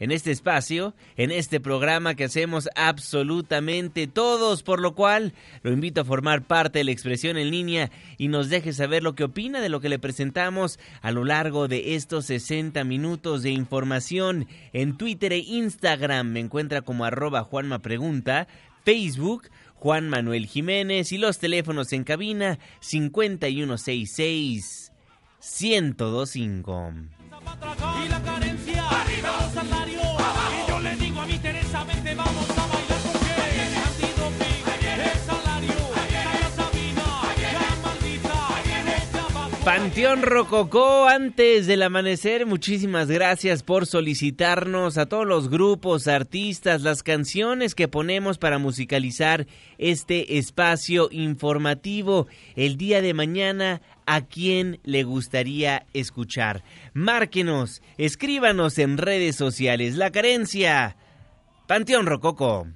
en este espacio, en este programa que hacemos absolutamente todos, por lo cual lo invito a formar parte de la expresión en línea y nos deje saber lo que opina de lo que le presentamos a lo largo de estos 60 minutos de información en Twitter e Instagram. Me encuentra como arroba Juanma Pregunta, Facebook Juan Manuel Jiménez y los teléfonos en cabina 5166 1025. Y yo le digo a mi Teresa, vamos Panteón Rococó, antes del amanecer, muchísimas gracias por solicitarnos a todos los grupos, artistas, las canciones que ponemos para musicalizar este espacio informativo. El día de mañana a quién le gustaría escuchar. Márquenos, escríbanos en redes sociales. La carencia. Panteón Rococo.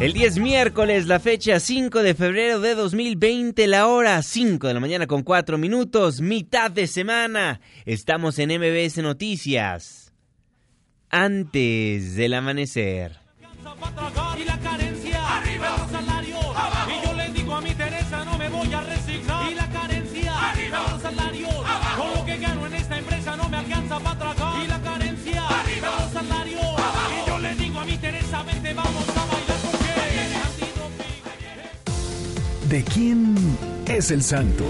El 10 miércoles, la fecha 5 de febrero de 2020, la hora 5 de la mañana con 4 minutos, mitad de semana. Estamos en MBS Noticias. Antes del amanecer. ¿De quién es el santo?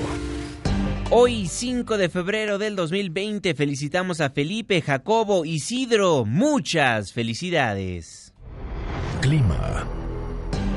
Hoy, 5 de febrero del 2020, felicitamos a Felipe, Jacobo, Isidro. Muchas felicidades. Clima.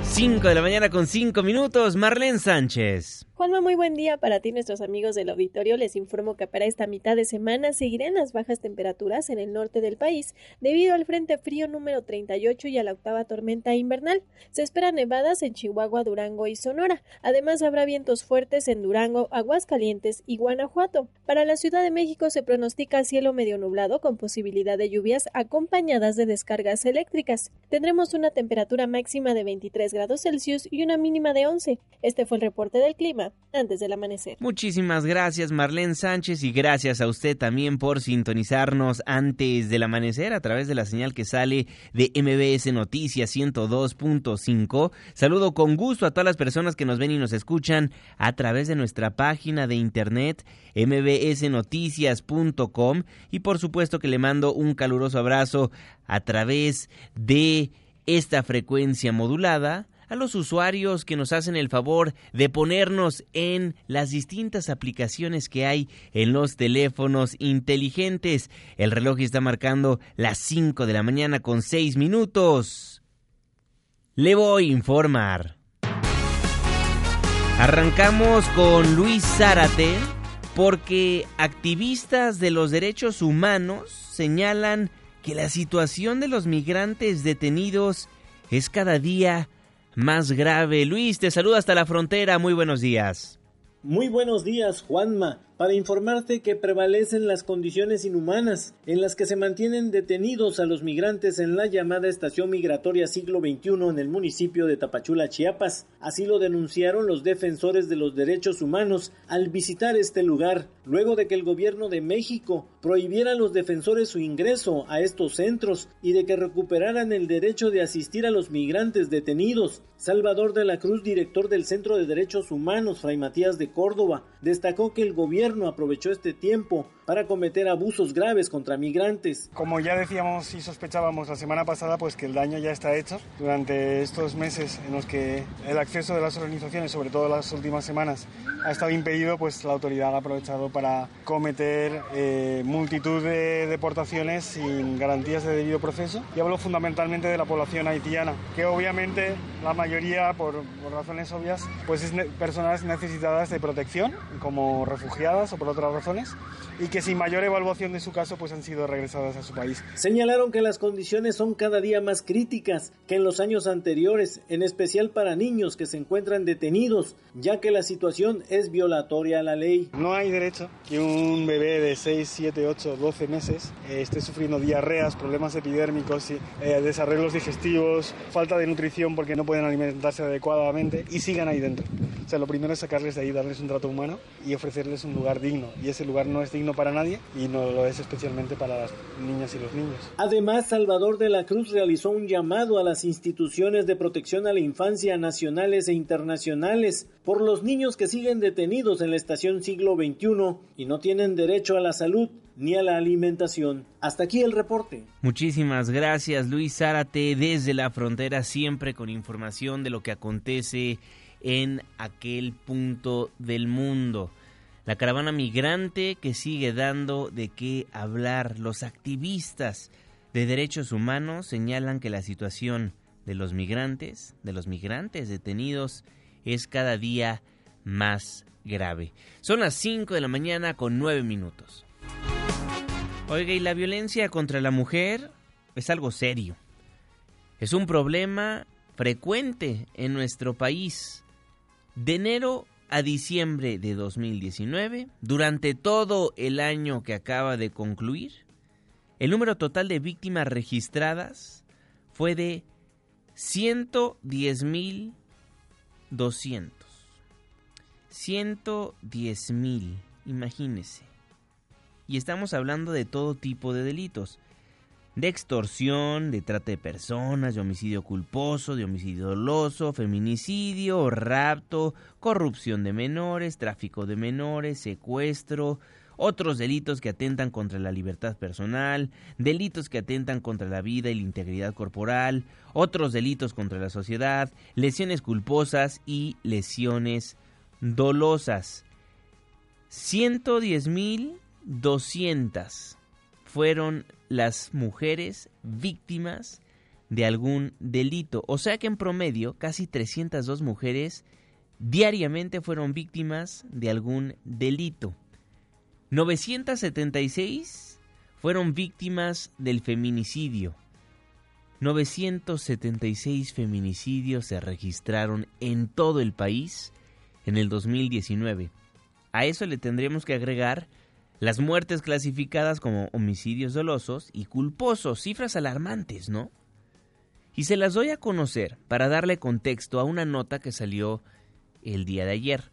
5 de la mañana con 5 minutos, Marlene Sánchez. Juanma, muy buen día para ti, nuestros amigos del auditorio. Les informo que para esta mitad de semana seguirán las bajas temperaturas en el norte del país debido al Frente Frío número 38 y a la octava tormenta invernal. Se esperan nevadas en Chihuahua, Durango y Sonora. Además, habrá vientos fuertes en Durango, Aguascalientes y Guanajuato. Para la Ciudad de México se pronostica cielo medio nublado con posibilidad de lluvias acompañadas de descargas eléctricas. Tendremos una temperatura máxima de 23 grados Celsius y una mínima de 11. Este fue el reporte del clima antes del amanecer. Muchísimas gracias Marlene Sánchez y gracias a usted también por sintonizarnos antes del amanecer a través de la señal que sale de MBS Noticias 102.5. Saludo con gusto a todas las personas que nos ven y nos escuchan a través de nuestra página de internet mbsnoticias.com y por supuesto que le mando un caluroso abrazo a través de esta frecuencia modulada a los usuarios que nos hacen el favor de ponernos en las distintas aplicaciones que hay en los teléfonos inteligentes. El reloj está marcando las 5 de la mañana con 6 minutos. Le voy a informar. Arrancamos con Luis Zárate porque activistas de los derechos humanos señalan que la situación de los migrantes detenidos es cada día más grave. Luis, te saluda hasta la frontera. Muy buenos días. Muy buenos días, Juanma para informarte que prevalecen las condiciones inhumanas en las que se mantienen detenidos a los migrantes en la llamada estación migratoria siglo XXI en el municipio de Tapachula, Chiapas. Así lo denunciaron los defensores de los derechos humanos al visitar este lugar, luego de que el gobierno de México prohibiera a los defensores su ingreso a estos centros y de que recuperaran el derecho de asistir a los migrantes detenidos. Salvador de la Cruz, director del Centro de Derechos Humanos, Fray Matías de Córdoba, destacó que el gobierno aprovechó este tiempo para cometer abusos graves contra migrantes. Como ya decíamos y sospechábamos la semana pasada, pues que el daño ya está hecho. Durante estos meses en los que el acceso de las organizaciones, sobre todo las últimas semanas, ha estado impedido, pues la autoridad ha aprovechado para cometer eh, multitud de deportaciones sin garantías de debido proceso. Y hablo fundamentalmente de la población haitiana, que obviamente la mayoría, por, por razones obvias, pues es personas necesitadas de protección, como refugiadas o por otras razones, y que sin mayor evaluación de su caso pues han sido regresadas a su país. Señalaron que las condiciones son cada día más críticas que en los años anteriores, en especial para niños que se encuentran detenidos, ya que la situación es violatoria a la ley. No hay derecho que un bebé de 6, 7, 8, 12 meses eh, esté sufriendo diarreas, problemas epidérmicos, eh, desarreglos digestivos, falta de nutrición porque no pueden alimentarse adecuadamente y sigan ahí dentro. O sea, lo primero es sacarles de ahí, darles un trato humano y ofrecerles un lugar digno. Y ese lugar no es digno para para nadie y no lo es especialmente para las niñas y los niños. Además, Salvador de la Cruz realizó un llamado a las instituciones de protección a la infancia nacionales e internacionales por los niños que siguen detenidos en la estación siglo XXI y no tienen derecho a la salud ni a la alimentación. Hasta aquí el reporte. Muchísimas gracias Luis Zárate desde la frontera siempre con información de lo que acontece en aquel punto del mundo la caravana migrante que sigue dando de qué hablar. Los activistas de derechos humanos señalan que la situación de los migrantes, de los migrantes detenidos, es cada día más grave. Son las 5 de la mañana con 9 minutos. Oiga, y la violencia contra la mujer es algo serio. Es un problema frecuente en nuestro país. De enero a diciembre de 2019, durante todo el año que acaba de concluir, el número total de víctimas registradas fue de 110.200. 110.000, imagínese. Y estamos hablando de todo tipo de delitos de extorsión, de trata de personas, de homicidio culposo, de homicidio doloso, feminicidio, rapto, corrupción de menores, tráfico de menores, secuestro, otros delitos que atentan contra la libertad personal, delitos que atentan contra la vida y la integridad corporal, otros delitos contra la sociedad, lesiones culposas y lesiones dolosas. 110.200 fueron las mujeres víctimas de algún delito. O sea que en promedio casi 302 mujeres diariamente fueron víctimas de algún delito. 976 fueron víctimas del feminicidio. 976 feminicidios se registraron en todo el país en el 2019. A eso le tendremos que agregar las muertes clasificadas como homicidios dolosos y culposos, cifras alarmantes, ¿no? Y se las doy a conocer para darle contexto a una nota que salió el día de ayer.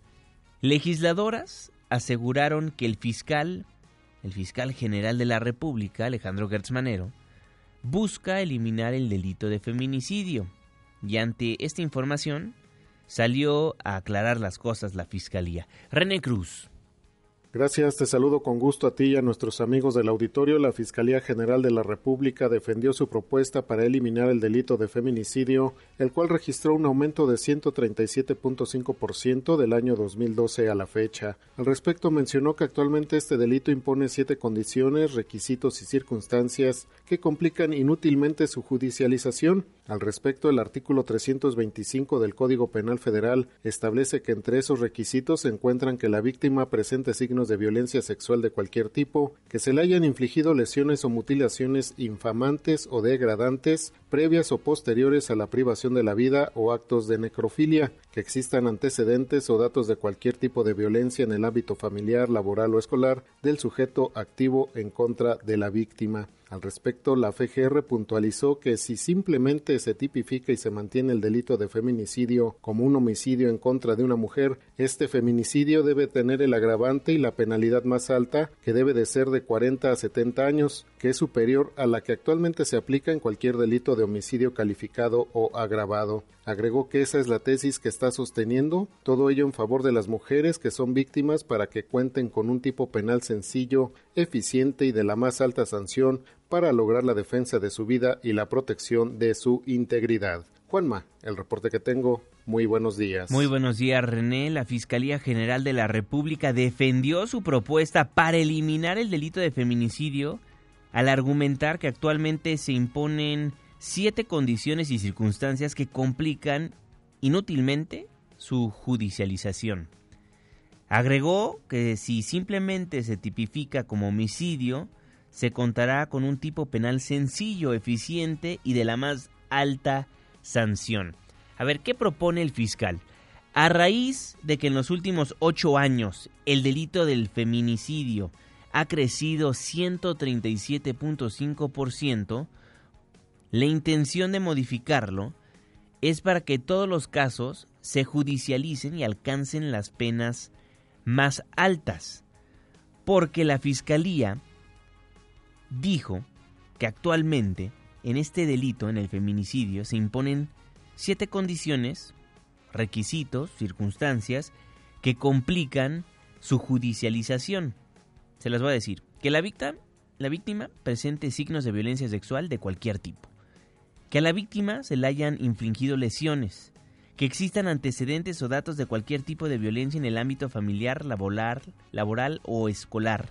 Legisladoras aseguraron que el fiscal, el fiscal general de la República, Alejandro Gertz busca eliminar el delito de feminicidio. Y ante esta información salió a aclarar las cosas la fiscalía. René Cruz, Gracias, te saludo con gusto a ti y a nuestros amigos del auditorio. La Fiscalía General de la República defendió su propuesta para eliminar el delito de feminicidio, el cual registró un aumento de 137.5% del año 2012 a la fecha. Al respecto mencionó que actualmente este delito impone siete condiciones, requisitos y circunstancias que complican inútilmente su judicialización. Al respecto, el artículo 325 del Código Penal Federal establece que entre esos requisitos se encuentran que la víctima presente signos de violencia sexual de cualquier tipo que se le hayan infligido lesiones o mutilaciones infamantes o degradantes previas o posteriores a la privación de la vida o actos de necrofilia, que existan antecedentes o datos de cualquier tipo de violencia en el ámbito familiar, laboral o escolar del sujeto activo en contra de la víctima. Al respecto, la FGR puntualizó que si simplemente se tipifica y se mantiene el delito de feminicidio como un homicidio en contra de una mujer, este feminicidio debe tener el agravante y la penalidad más alta, que debe de ser de 40 a 70 años, que es superior a la que actualmente se aplica en cualquier delito de homicidio calificado o agravado. Agregó que esa es la tesis que está sosteniendo, todo ello en favor de las mujeres que son víctimas para que cuenten con un tipo penal sencillo, eficiente y de la más alta sanción para lograr la defensa de su vida y la protección de su integridad. Juanma, el reporte que tengo. Muy buenos días. Muy buenos días, René. La Fiscalía General de la República defendió su propuesta para eliminar el delito de feminicidio al argumentar que actualmente se imponen siete condiciones y circunstancias que complican inútilmente su judicialización. Agregó que si simplemente se tipifica como homicidio, se contará con un tipo penal sencillo, eficiente y de la más alta sanción. A ver, ¿qué propone el fiscal? A raíz de que en los últimos ocho años el delito del feminicidio ha crecido 137.5%, la intención de modificarlo es para que todos los casos se judicialicen y alcancen las penas más altas, porque la Fiscalía dijo que actualmente en este delito, en el feminicidio, se imponen siete condiciones, requisitos, circunstancias que complican su judicialización. Se las voy a decir. Que la víctima, la víctima presente signos de violencia sexual de cualquier tipo. Que a la víctima se le hayan infligido lesiones. Que existan antecedentes o datos de cualquier tipo de violencia en el ámbito familiar, laboral, laboral o escolar.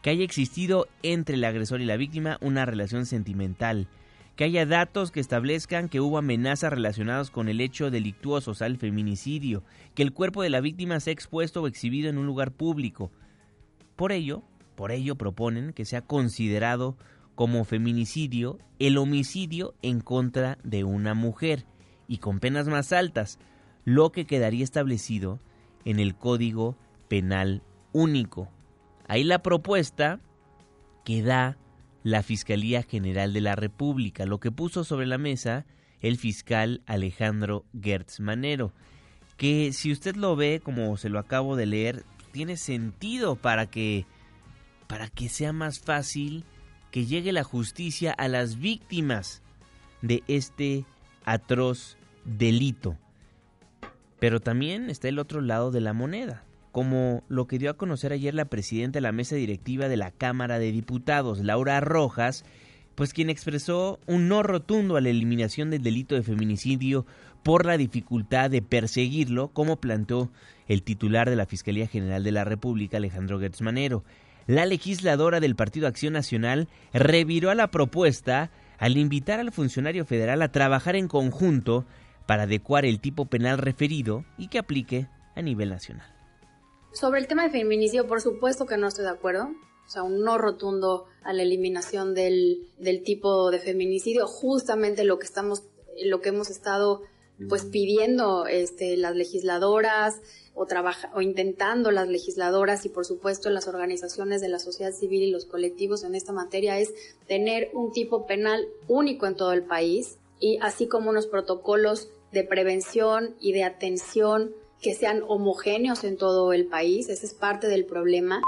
Que haya existido entre el agresor y la víctima una relación sentimental, que haya datos que establezcan que hubo amenazas relacionadas con el hecho delictuoso, o sea, el feminicidio, que el cuerpo de la víctima sea expuesto o exhibido en un lugar público. Por ello, por ello proponen que sea considerado como feminicidio el homicidio en contra de una mujer y con penas más altas, lo que quedaría establecido en el Código Penal Único. Ahí la propuesta que da la Fiscalía General de la República, lo que puso sobre la mesa el fiscal Alejandro Gertz Manero, que si usted lo ve como se lo acabo de leer, tiene sentido para que para que sea más fácil que llegue la justicia a las víctimas de este atroz delito. Pero también está el otro lado de la moneda como lo que dio a conocer ayer la presidenta de la mesa directiva de la Cámara de Diputados, Laura Rojas, pues quien expresó un no rotundo a la eliminación del delito de feminicidio por la dificultad de perseguirlo, como planteó el titular de la Fiscalía General de la República, Alejandro Gertzmanero. La legisladora del Partido Acción Nacional reviró a la propuesta al invitar al funcionario federal a trabajar en conjunto para adecuar el tipo penal referido y que aplique a nivel nacional. Sobre el tema de feminicidio, por supuesto que no estoy de acuerdo. O sea, un no rotundo a la eliminación del, del tipo de feminicidio, justamente lo que estamos, lo que hemos estado pues pidiendo este, las legisladoras o, trabaja, o intentando las legisladoras y por supuesto las organizaciones de la sociedad civil y los colectivos en esta materia es tener un tipo penal único en todo el país y así como unos protocolos de prevención y de atención que sean homogéneos en todo el país. Ese es parte del problema.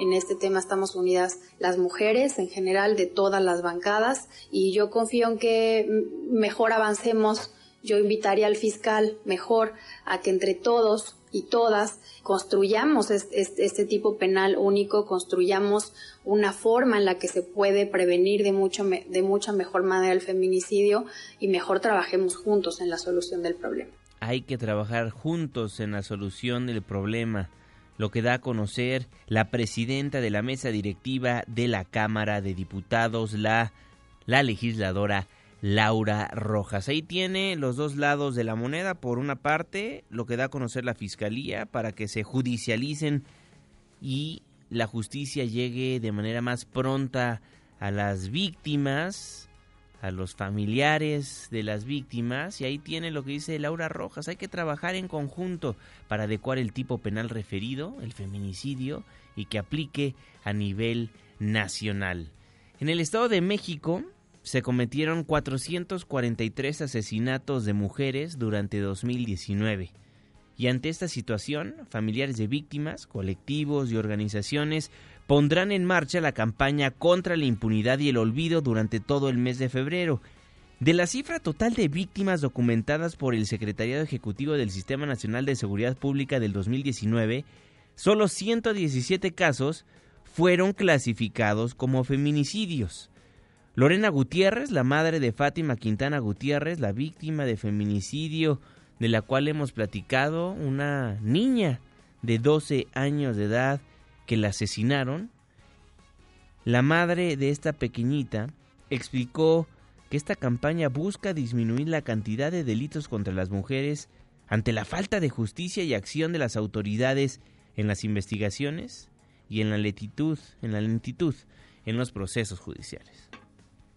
En este tema estamos unidas las mujeres en general de todas las bancadas y yo confío en que mejor avancemos. Yo invitaría al fiscal mejor a que entre todos y todas construyamos este, tipo penal único, construyamos una forma en la que se puede prevenir de, mucho, de mucha mejor manera el feminicidio y mejor trabajemos juntos en la solución del problema. Hay que trabajar juntos en la solución del problema, lo que da a conocer la presidenta de la mesa directiva de la Cámara de Diputados, la, la legisladora Laura Rojas. Ahí tiene los dos lados de la moneda. Por una parte, lo que da a conocer la Fiscalía para que se judicialicen y la justicia llegue de manera más pronta a las víctimas, a los familiares de las víctimas, y ahí tiene lo que dice Laura Rojas, hay que trabajar en conjunto para adecuar el tipo penal referido, el feminicidio, y que aplique a nivel nacional. En el Estado de México se cometieron 443 asesinatos de mujeres durante 2019. Y ante esta situación, familiares de víctimas, colectivos y organizaciones pondrán en marcha la campaña contra la impunidad y el olvido durante todo el mes de febrero. De la cifra total de víctimas documentadas por el Secretariado Ejecutivo del Sistema Nacional de Seguridad Pública del 2019, solo 117 casos fueron clasificados como feminicidios. Lorena Gutiérrez, la madre de Fátima Quintana Gutiérrez, la víctima de feminicidio de la cual hemos platicado, una niña de 12 años de edad que la asesinaron. La madre de esta pequeñita explicó que esta campaña busca disminuir la cantidad de delitos contra las mujeres ante la falta de justicia y acción de las autoridades en las investigaciones y en la lentitud, en la lentitud en los procesos judiciales.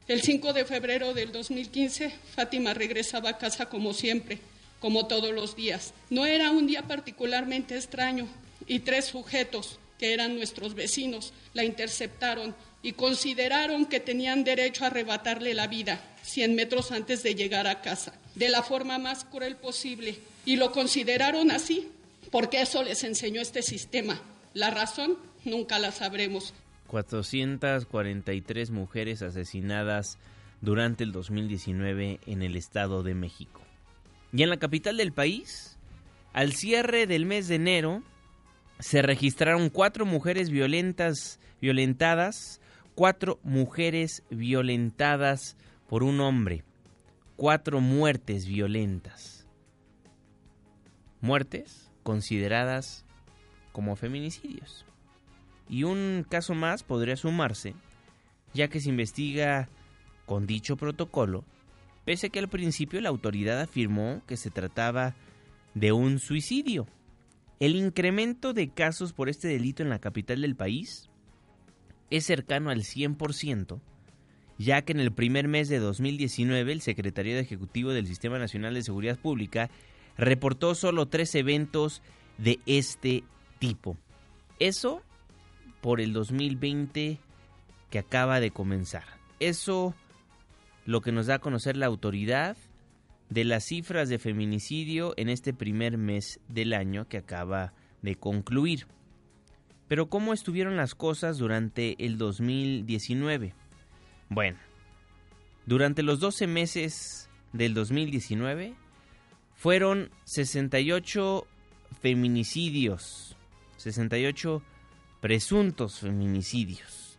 El 5 de febrero del 2015, Fátima regresaba a casa como siempre, como todos los días. No era un día particularmente extraño y tres sujetos, que eran nuestros vecinos, la interceptaron y consideraron que tenían derecho a arrebatarle la vida 100 metros antes de llegar a casa, de la forma más cruel posible. Y lo consideraron así porque eso les enseñó este sistema. La razón nunca la sabremos. 443 mujeres asesinadas durante el 2019 en el Estado de México. Y en la capital del país, al cierre del mes de enero, se registraron cuatro mujeres violentas, violentadas, cuatro mujeres violentadas por un hombre, cuatro muertes violentas. Muertes consideradas como feminicidios. Y un caso más podría sumarse, ya que se investiga con dicho protocolo, pese que al principio la autoridad afirmó que se trataba de un suicidio. El incremento de casos por este delito en la capital del país es cercano al 100%, ya que en el primer mes de 2019 el Secretario Ejecutivo del Sistema Nacional de Seguridad Pública reportó solo tres eventos de este tipo. Eso por el 2020 que acaba de comenzar. Eso lo que nos da a conocer la autoridad de las cifras de feminicidio en este primer mes del año que acaba de concluir. Pero ¿cómo estuvieron las cosas durante el 2019? Bueno, durante los 12 meses del 2019 fueron 68 feminicidios, 68 presuntos feminicidios.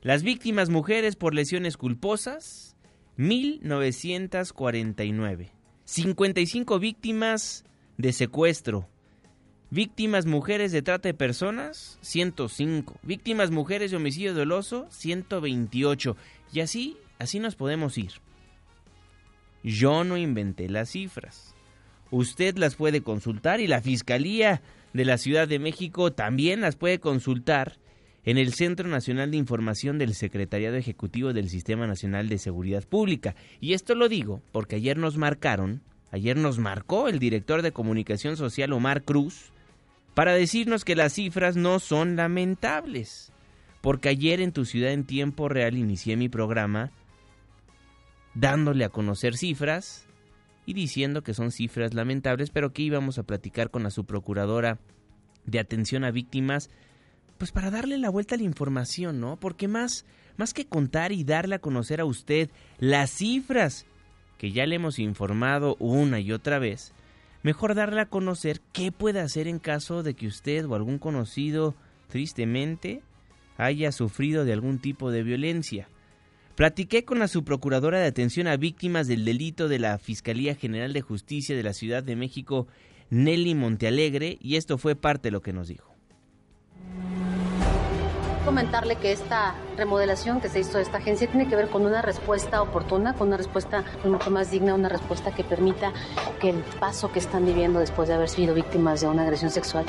Las víctimas mujeres por lesiones culposas, 1949. 55 víctimas de secuestro. Víctimas mujeres de trata de personas, 105. Víctimas mujeres de homicidio doloso, 128. Y así, así nos podemos ir. Yo no inventé las cifras. Usted las puede consultar y la Fiscalía de la Ciudad de México también las puede consultar en el Centro Nacional de Información del Secretariado Ejecutivo del Sistema Nacional de Seguridad Pública. Y esto lo digo porque ayer nos marcaron, ayer nos marcó el director de Comunicación Social Omar Cruz para decirnos que las cifras no son lamentables. Porque ayer en tu ciudad en tiempo real inicié mi programa dándole a conocer cifras y diciendo que son cifras lamentables, pero que íbamos a platicar con la subprocuradora de atención a víctimas, pues para darle la vuelta a la información, ¿no? Porque más, más que contar y darle a conocer a usted las cifras que ya le hemos informado una y otra vez, mejor darle a conocer qué puede hacer en caso de que usted o algún conocido tristemente haya sufrido de algún tipo de violencia. Platiqué con la subprocuradora de atención a víctimas del delito de la Fiscalía General de Justicia de la Ciudad de México, Nelly Montealegre, y esto fue parte de lo que nos dijo. Comentarle que esta remodelación que se hizo de esta agencia tiene que ver con una respuesta oportuna, con una respuesta mucho más digna, una respuesta que permita que el paso que están viviendo después de haber sido víctimas de una agresión sexual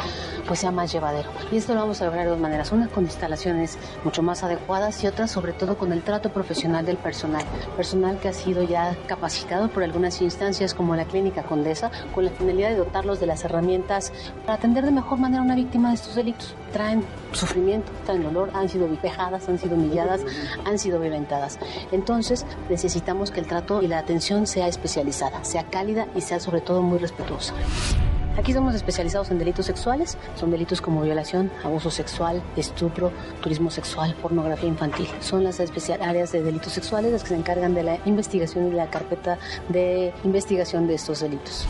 pues sea más llevadero. Y esto lo vamos a lograr de dos maneras, una con instalaciones mucho más adecuadas y otra sobre todo con el trato profesional del personal, personal que ha sido ya capacitado por algunas instancias como la Clínica Condesa con la finalidad de dotarlos de las herramientas para atender de mejor manera a una víctima de estos delitos. Traen sufrimiento, traen dolor, han sido vejadas, han sido humilladas, han sido violentadas. Entonces necesitamos que el trato y la atención sea especializada, sea cálida y sea sobre todo muy respetuosa. Aquí somos especializados en delitos sexuales, son delitos como violación, abuso sexual, estupro, turismo sexual, pornografía infantil. Son las especial áreas de delitos sexuales las que se encargan de la investigación y la carpeta de investigación de estos delitos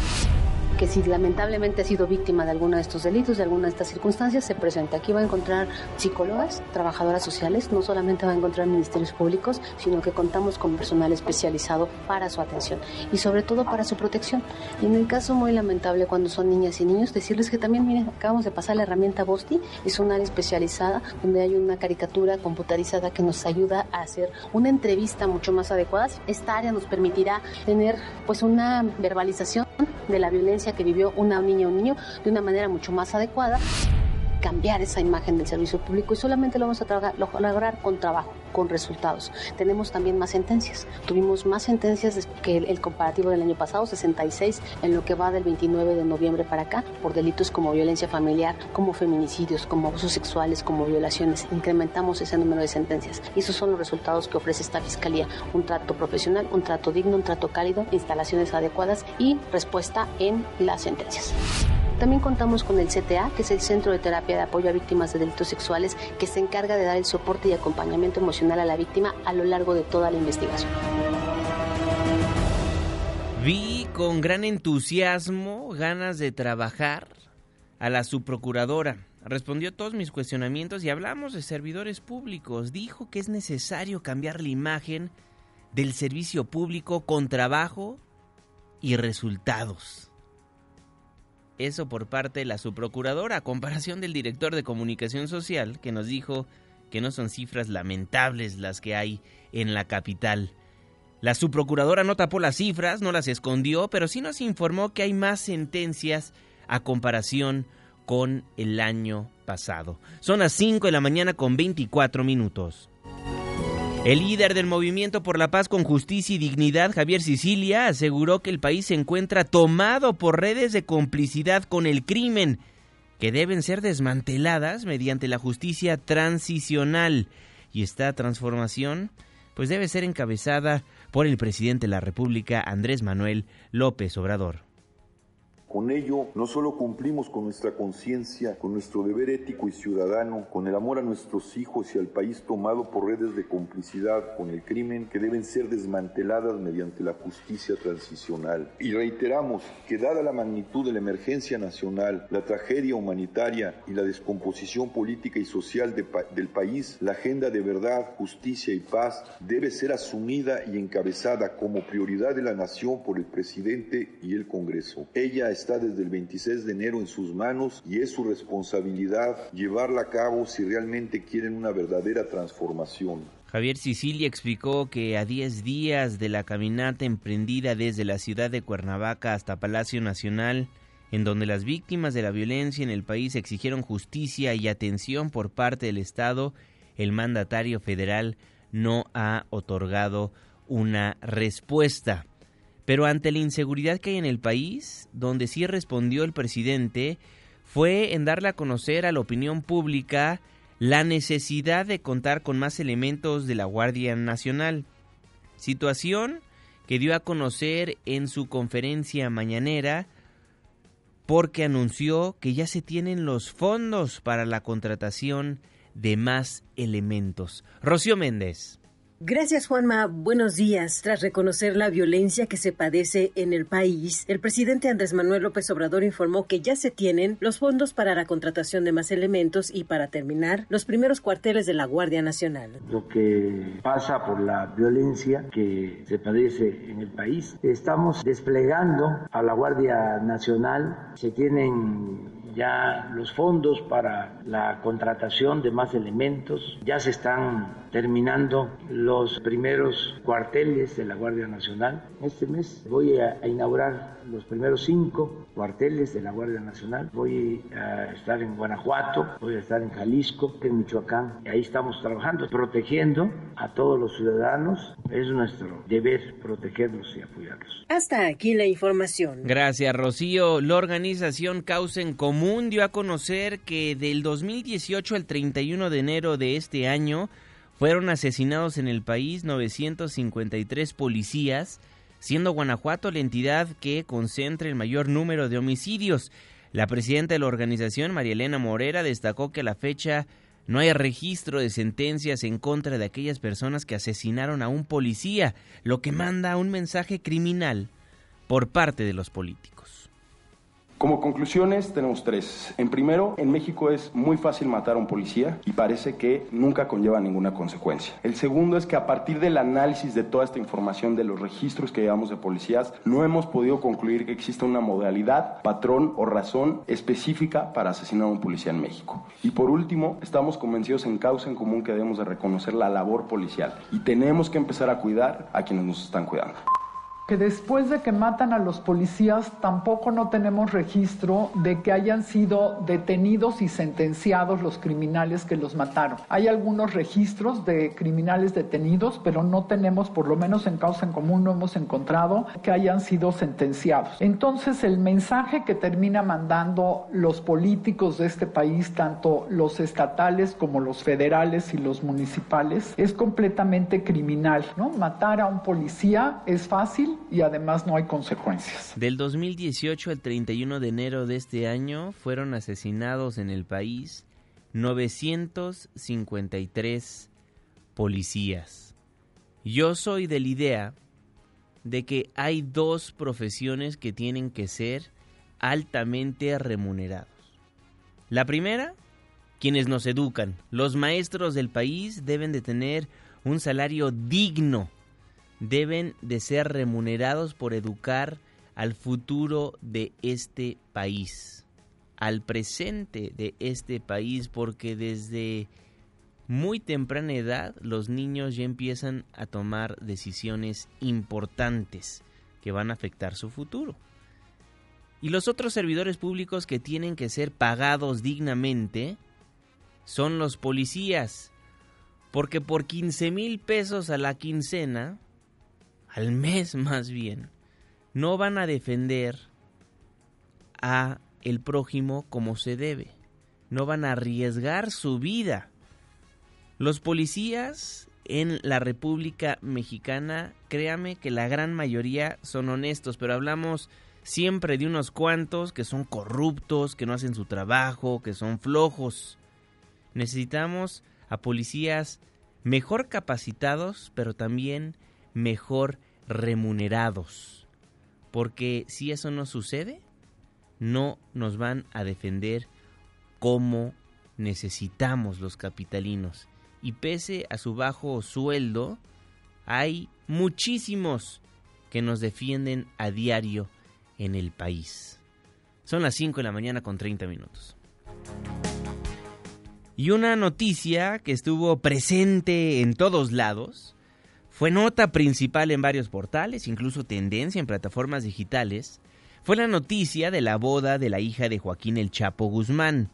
que si lamentablemente ha sido víctima de alguno de estos delitos, de alguna de estas circunstancias, se presenta. Aquí va a encontrar psicólogas, trabajadoras sociales, no solamente va a encontrar ministerios públicos, sino que contamos con personal especializado para su atención y sobre todo para su protección. Y en el caso muy lamentable cuando son niñas y niños, decirles que también, miren, acabamos de pasar la herramienta Bosti, es un área especializada donde hay una caricatura computarizada que nos ayuda a hacer una entrevista mucho más adecuada. Esta área nos permitirá tener pues una verbalización de la violencia que vivió una niña o un niño de una manera mucho más adecuada cambiar esa imagen del servicio público y solamente lo vamos a lograr con trabajo, con resultados. Tenemos también más sentencias. Tuvimos más sentencias que el, comparativo del año pasado, 66 en lo que va del 29 de noviembre para acá, por delitos como violencia familiar, como feminicidios, como abusos sexuales, como violaciones. Incrementamos ese número de sentencias. Y esos son los resultados que ofrece esta Fiscalía. Un trato profesional, un trato digno, un trato cálido, instalaciones adecuadas y respuesta en las sentencias. También contamos con el CTA, que es el Centro de Terapia de Apoyo a Víctimas de Delitos Sexuales, que se encarga de dar el soporte y acompañamiento emocional a la víctima a lo largo de toda la investigación. Vi con gran entusiasmo ganas de trabajar a la subprocuradora. Respondió todos mis cuestionamientos y hablamos de servidores públicos. Dijo que es necesario cambiar la imagen del servicio público con trabajo y resultados. Eso por parte de la subprocuradora, a comparación del director de comunicación social, que nos dijo que no son cifras lamentables las que hay en la capital. La subprocuradora no tapó las cifras, no las escondió, pero sí nos informó que hay más sentencias a comparación con el año pasado. Son las 5 de la mañana con 24 minutos. El líder del Movimiento por la Paz con Justicia y Dignidad, Javier Sicilia, aseguró que el país se encuentra tomado por redes de complicidad con el crimen, que deben ser desmanteladas mediante la justicia transicional. Y esta transformación, pues debe ser encabezada por el presidente de la República, Andrés Manuel López Obrador. Con ello, no solo cumplimos con nuestra conciencia, con nuestro deber ético y ciudadano, con el amor a nuestros hijos y al país tomado por redes de complicidad con el crimen que deben ser desmanteladas mediante la justicia transicional. Y reiteramos que dada la magnitud de la emergencia nacional, la tragedia humanitaria y la descomposición política y social del país, la agenda de verdad, justicia y paz debe ser asumida y encabezada como prioridad de la nación por el presidente y el Congreso. Ella está desde el 26 de enero en sus manos y es su responsabilidad llevarla a cabo si realmente quieren una verdadera transformación. Javier Sicilia explicó que a 10 días de la caminata emprendida desde la ciudad de Cuernavaca hasta Palacio Nacional, en donde las víctimas de la violencia en el país exigieron justicia y atención por parte del Estado, el mandatario federal no ha otorgado una respuesta. Pero ante la inseguridad que hay en el país, donde sí respondió el presidente, fue en darle a conocer a la opinión pública la necesidad de contar con más elementos de la Guardia Nacional. Situación que dio a conocer en su conferencia mañanera porque anunció que ya se tienen los fondos para la contratación de más elementos. Rocío Méndez. Gracias Juanma, buenos días. Tras reconocer la violencia que se padece en el país, el presidente Andrés Manuel López Obrador informó que ya se tienen los fondos para la contratación de más elementos y para terminar los primeros cuarteles de la Guardia Nacional. Lo que pasa por la violencia que se padece en el país, estamos desplegando a la Guardia Nacional, se tienen ya los fondos para la contratación de más elementos, ya se están terminando los primeros cuarteles de la Guardia Nacional. Este mes voy a, inaugurar los primeros cinco cuarteles de la Guardia Nacional. Voy a estar en Guanajuato, voy a estar en Jalisco, en Michoacán. Y ahí estamos trabajando, protegiendo a todos los ciudadanos. Es nuestro deber protegerlos y apoyarlos. Hasta aquí la información. Gracias, Rocío. La organización Causa en Común dio a conocer que del 2018 al 31 de enero de este año, fueron asesinados en el país 953 policías, siendo Guanajuato la entidad que concentra el mayor número de homicidios. La presidenta de la organización, María Elena Morera, destacó que a la fecha no hay registro de sentencias en contra de aquellas personas que asesinaron a un policía, lo que manda un mensaje criminal por parte de los políticos. Como conclusiones tenemos tres. En primero, en México es muy fácil matar a un policía y parece que nunca conlleva ninguna consecuencia. El segundo es que a partir del análisis de toda esta información de los registros que llevamos de policías, no hemos podido concluir que exista una modalidad, patrón o razón específica para asesinar a un policía en México. Y por último, estamos convencidos en causa en común que debemos de reconocer la labor policial y tenemos que empezar a cuidar a quienes nos están cuidando que después de que matan a los policías tampoco no tenemos registro de que hayan sido detenidos y sentenciados los criminales que los mataron. Hay algunos registros de criminales detenidos, pero no tenemos, por lo menos en causa en común, no hemos encontrado que hayan sido sentenciados. Entonces el mensaje que termina mandando los políticos de este país, tanto los estatales como los federales y los municipales, es completamente criminal. ¿no? Matar a un policía es fácil, y además no hay consecuencias. Del 2018 al 31 de enero de este año fueron asesinados en el país 953 policías. Yo soy de la idea de que hay dos profesiones que tienen que ser altamente remunerados. La primera, quienes nos educan. Los maestros del país deben de tener un salario digno deben de ser remunerados por educar al futuro de este país, al presente de este país, porque desde muy temprana edad los niños ya empiezan a tomar decisiones importantes que van a afectar su futuro. Y los otros servidores públicos que tienen que ser pagados dignamente son los policías, porque por 15 mil pesos a la quincena, al mes más bien, no van a defender a el prójimo como se debe. No van a arriesgar su vida. Los policías en la República Mexicana, créame que la gran mayoría son honestos, pero hablamos siempre de unos cuantos que son corruptos, que no hacen su trabajo, que son flojos. Necesitamos a policías mejor capacitados, pero también mejor remunerados. Porque si eso no sucede, no nos van a defender como necesitamos los capitalinos. Y pese a su bajo sueldo, hay muchísimos que nos defienden a diario en el país. Son las 5 de la mañana con 30 minutos. Y una noticia que estuvo presente en todos lados fue nota principal en varios portales, incluso tendencia en plataformas digitales. Fue la noticia de la boda de la hija de Joaquín El Chapo Guzmán.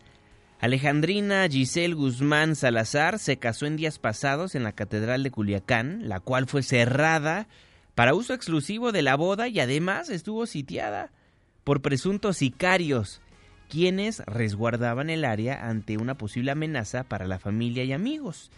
Alejandrina Giselle Guzmán Salazar se casó en días pasados en la Catedral de Culiacán, la cual fue cerrada para uso exclusivo de la boda y además estuvo sitiada por presuntos sicarios, quienes resguardaban el área ante una posible amenaza para la familia y amigos.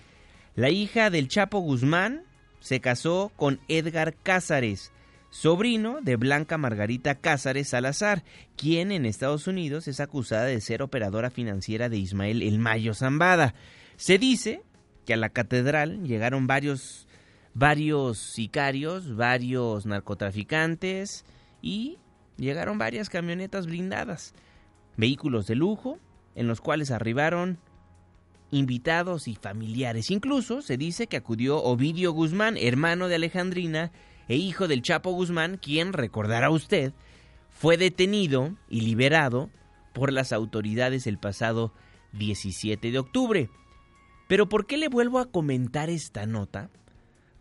La hija del Chapo Guzmán se casó con Edgar Cázares, sobrino de Blanca Margarita Cázares Salazar, quien en Estados Unidos es acusada de ser operadora financiera de Ismael El Mayo Zambada. Se dice que a la catedral llegaron varios varios sicarios, varios narcotraficantes y llegaron varias camionetas blindadas, vehículos de lujo en los cuales arribaron invitados y familiares. Incluso se dice que acudió Ovidio Guzmán, hermano de Alejandrina e hijo del Chapo Guzmán, quien, recordará usted, fue detenido y liberado por las autoridades el pasado 17 de octubre. Pero ¿por qué le vuelvo a comentar esta nota?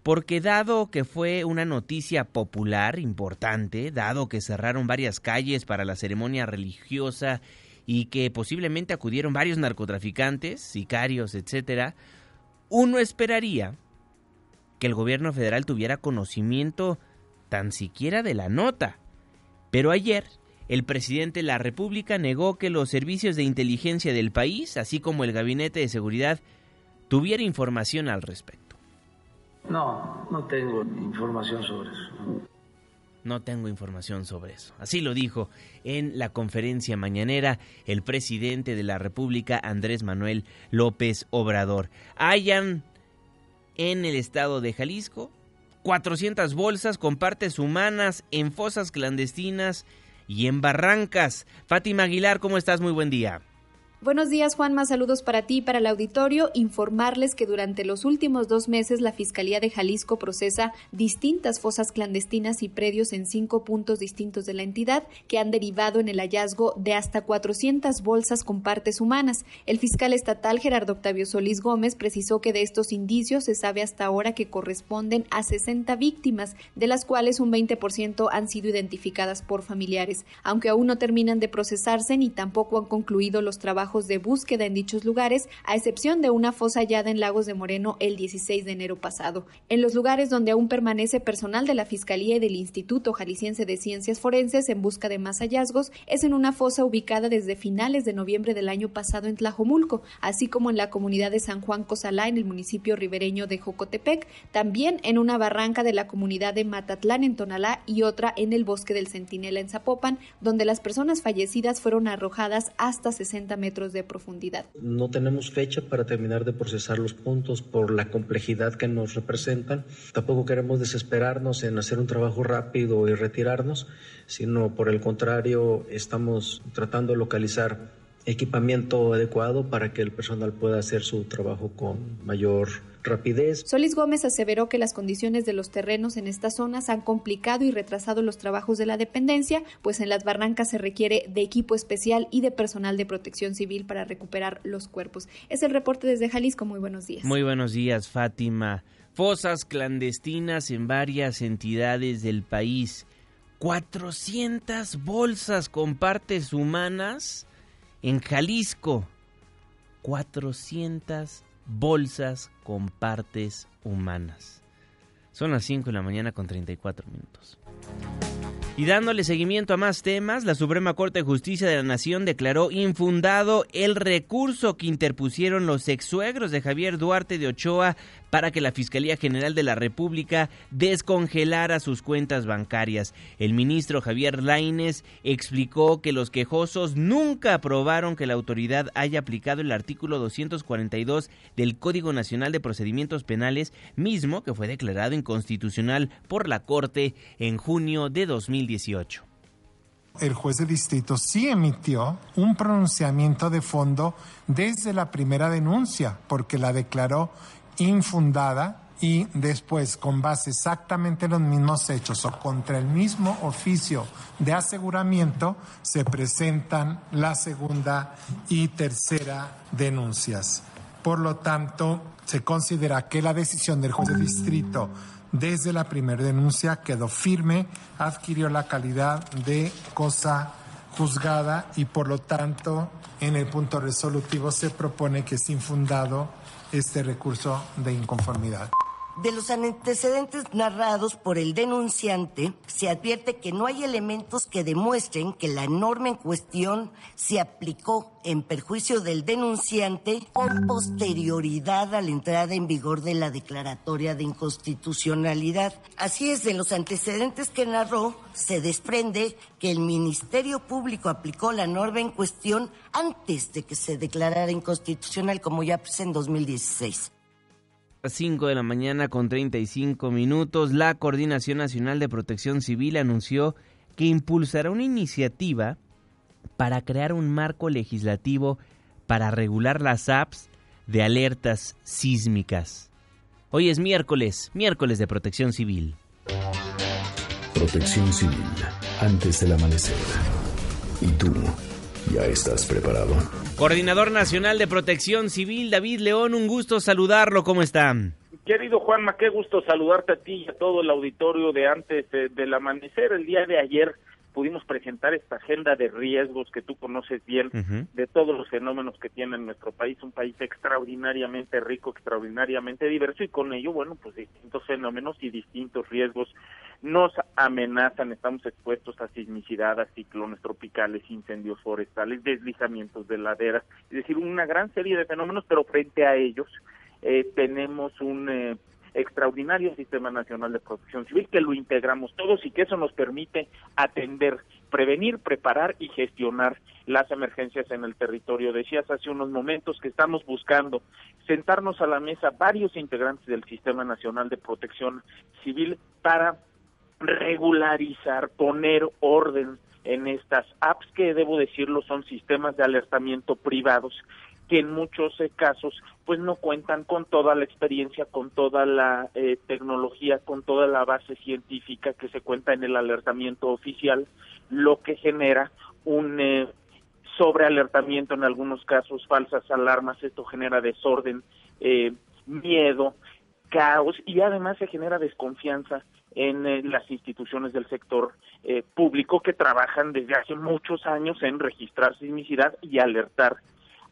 Porque dado que fue una noticia popular importante, dado que cerraron varias calles para la ceremonia religiosa y que posiblemente acudieron varios narcotraficantes, sicarios, etcétera, uno esperaría que el gobierno federal tuviera conocimiento tan siquiera de la nota. Pero ayer, el presidente de la República negó que los servicios de inteligencia del país, así como el gabinete de seguridad, tuviera información al respecto. No, no tengo información sobre eso. No tengo información sobre eso. Así lo dijo en la conferencia mañanera el presidente de la República, Andrés Manuel López Obrador. Hayan en el estado de Jalisco 400 bolsas con partes humanas en fosas clandestinas y en barrancas. Fátima Aguilar, ¿cómo estás? Muy buen día. Buenos días, Juan. Más saludos para ti y para el auditorio. Informarles que durante los últimos dos meses la Fiscalía de Jalisco procesa distintas fosas clandestinas y predios en cinco puntos distintos de la entidad que han derivado en el hallazgo de hasta 400 bolsas con partes humanas. El fiscal estatal Gerardo Octavio Solís Gómez precisó que de estos indicios se sabe hasta ahora que corresponden a 60 víctimas, de las cuales un 20% han sido identificadas por familiares, aunque aún no terminan de procesarse ni tampoco han concluido los trabajos de búsqueda en dichos lugares, a excepción de una fosa hallada en Lagos de Moreno el 16 de enero pasado. En los lugares donde aún permanece personal de la Fiscalía y del Instituto Jalisciense de Ciencias Forenses en busca de más hallazgos, es en una fosa ubicada desde finales de noviembre del año pasado en Tlajomulco, así como en la comunidad de San Juan Cosalá en el municipio ribereño de Jocotepec, también en una barranca de la comunidad de Matatlán en Tonalá y otra en el bosque del Centinela en Zapopan, donde las personas fallecidas fueron arrojadas hasta 60 metros de profundidad. No tenemos fecha para terminar de procesar los puntos por la complejidad que nos representan. Tampoco queremos desesperarnos en hacer un trabajo rápido y retirarnos, sino por el contrario, estamos tratando de localizar equipamiento adecuado para que el personal pueda hacer su trabajo con mayor rapidez. Solís Gómez aseveró que las condiciones de los terrenos en estas zonas han complicado y retrasado los trabajos de la dependencia, pues en las barrancas se requiere de equipo especial y de personal de protección civil para recuperar los cuerpos. Es el reporte desde Jalisco. Muy buenos días. Muy buenos días, Fátima. Fosas clandestinas en varias entidades del país. 400 bolsas con partes humanas en Jalisco. 400 bolsas con partes humanas. Son las 5 de la mañana con 34 minutos. Y dándole seguimiento a más temas, la Suprema Corte de Justicia de la Nación declaró infundado el recurso que interpusieron los exsuegros de Javier Duarte de Ochoa para que la Fiscalía General de la República descongelara sus cuentas bancarias. El ministro Javier Laines explicó que los quejosos nunca aprobaron que la autoridad haya aplicado el artículo 242 del Código Nacional de Procedimientos Penales, mismo que fue declarado inconstitucional por la Corte en junio de 2018 el juez de distrito sí emitió un pronunciamiento de fondo desde la primera denuncia, porque la declaró infundada y después, con base exactamente en los mismos hechos o contra el mismo oficio de aseguramiento, se presentan la segunda y tercera denuncias. Por lo tanto, se considera que la decisión del juez de distrito desde la primera denuncia quedó firme, adquirió la calidad de cosa juzgada y por lo tanto en el punto resolutivo se propone que es infundado este recurso de inconformidad. De los antecedentes narrados por el denunciante, se advierte que no hay elementos que demuestren que la norma en cuestión se aplicó en perjuicio del denunciante por posterioridad a la entrada en vigor de la declaratoria de inconstitucionalidad. Así es, de los antecedentes que narró, se desprende que el Ministerio Público aplicó la norma en cuestión antes de que se declarara inconstitucional, como ya pues en 2016. 5 de la mañana con 35 minutos, la Coordinación Nacional de Protección Civil anunció que impulsará una iniciativa para crear un marco legislativo para regular las apps de alertas sísmicas. Hoy es miércoles, miércoles de Protección Civil. Protección Civil, antes del amanecer. ¿Y tú? ¿Ya estás preparado? Coordinador Nacional de Protección Civil, David León, un gusto saludarlo. ¿Cómo está? Querido Juanma, qué gusto saludarte a ti y a todo el auditorio de antes del amanecer. El día de ayer pudimos presentar esta agenda de riesgos que tú conoces bien, de todos los fenómenos que tiene nuestro país, un país extraordinariamente rico, extraordinariamente diverso y con ello, bueno, pues distintos fenómenos y distintos riesgos nos amenazan, estamos expuestos a sismicidad, a ciclones tropicales, incendios forestales, deslizamientos de laderas, es decir, una gran serie de fenómenos, pero frente a ellos eh, tenemos un... Eh, extraordinario Sistema Nacional de Protección Civil, que lo integramos todos y que eso nos permite atender, prevenir, preparar y gestionar las emergencias en el territorio. Decías hace unos momentos que estamos buscando sentarnos a la mesa varios integrantes del Sistema Nacional de Protección Civil para regularizar, poner orden en estas apps que debo decirlo son sistemas de alertamiento privados que en muchos casos pues no cuentan con toda la experiencia, con toda la eh, tecnología, con toda la base científica que se cuenta en el alertamiento oficial, lo que genera un eh, sobrealertamiento en algunos casos, falsas alarmas, esto genera desorden, eh, miedo, caos y además se genera desconfianza en las instituciones del sector público que trabajan desde hace muchos años en registrar sismicidad y alertar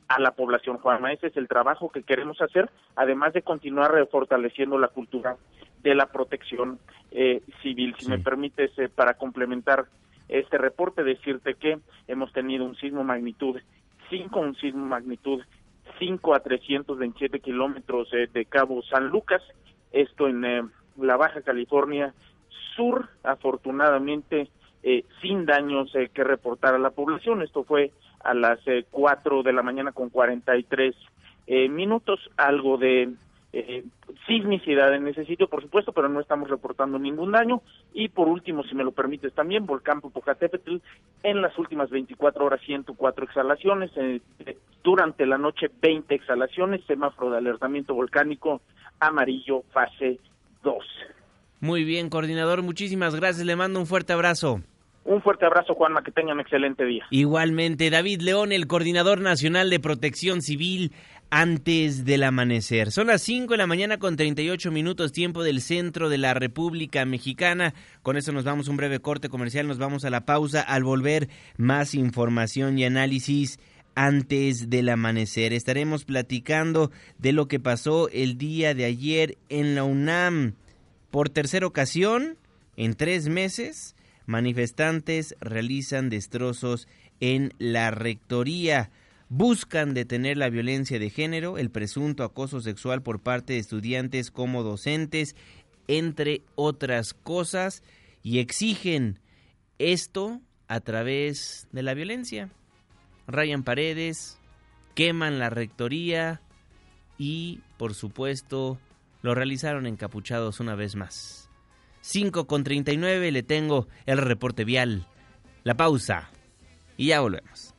a la población, Juanma. Ese es el trabajo que queremos hacer, además de continuar fortaleciendo la cultura de la protección eh, civil. Si me permites, eh, para complementar este reporte, decirte que hemos tenido un sismo magnitud 5, un sismo magnitud 5 a 327 kilómetros eh, de Cabo San Lucas, esto en la Baja California Sur, afortunadamente sin daños que reportar a la población. Esto fue a las eh, 4 de la mañana con 43 eh, minutos, algo de eh, sismicidad en ese sitio, por supuesto, pero no estamos reportando ningún daño. Y por último, si me lo permites también, volcán Popocatépetl, en las últimas 24 horas 104 exhalaciones, eh, durante la noche 20 exhalaciones, semáforo de alertamiento volcánico amarillo fase 2. Muy bien, coordinador, muchísimas gracias, le mando un fuerte abrazo. Un fuerte abrazo, Juanma, que tengan un excelente día. Igualmente, David León, el Coordinador Nacional de Protección Civil, antes del amanecer. Son las 5 de la mañana con 38 minutos, tiempo del centro de la República Mexicana. Con eso nos vamos a un breve corte comercial, nos vamos a la pausa. Al volver, más información y análisis antes del amanecer. Estaremos platicando de lo que pasó el día de ayer en la UNAM. Por tercera ocasión, en tres meses, manifestantes realizan destrozos en la rectoría. Buscan detener la violencia de género, el presunto acoso sexual por parte de estudiantes como docentes, entre otras cosas, y exigen esto a través de la violencia. Rayan paredes, queman la rectoría y, por supuesto, lo realizaron encapuchados una vez más. 5 con 39 le tengo el reporte vial. La pausa. Y ya volvemos.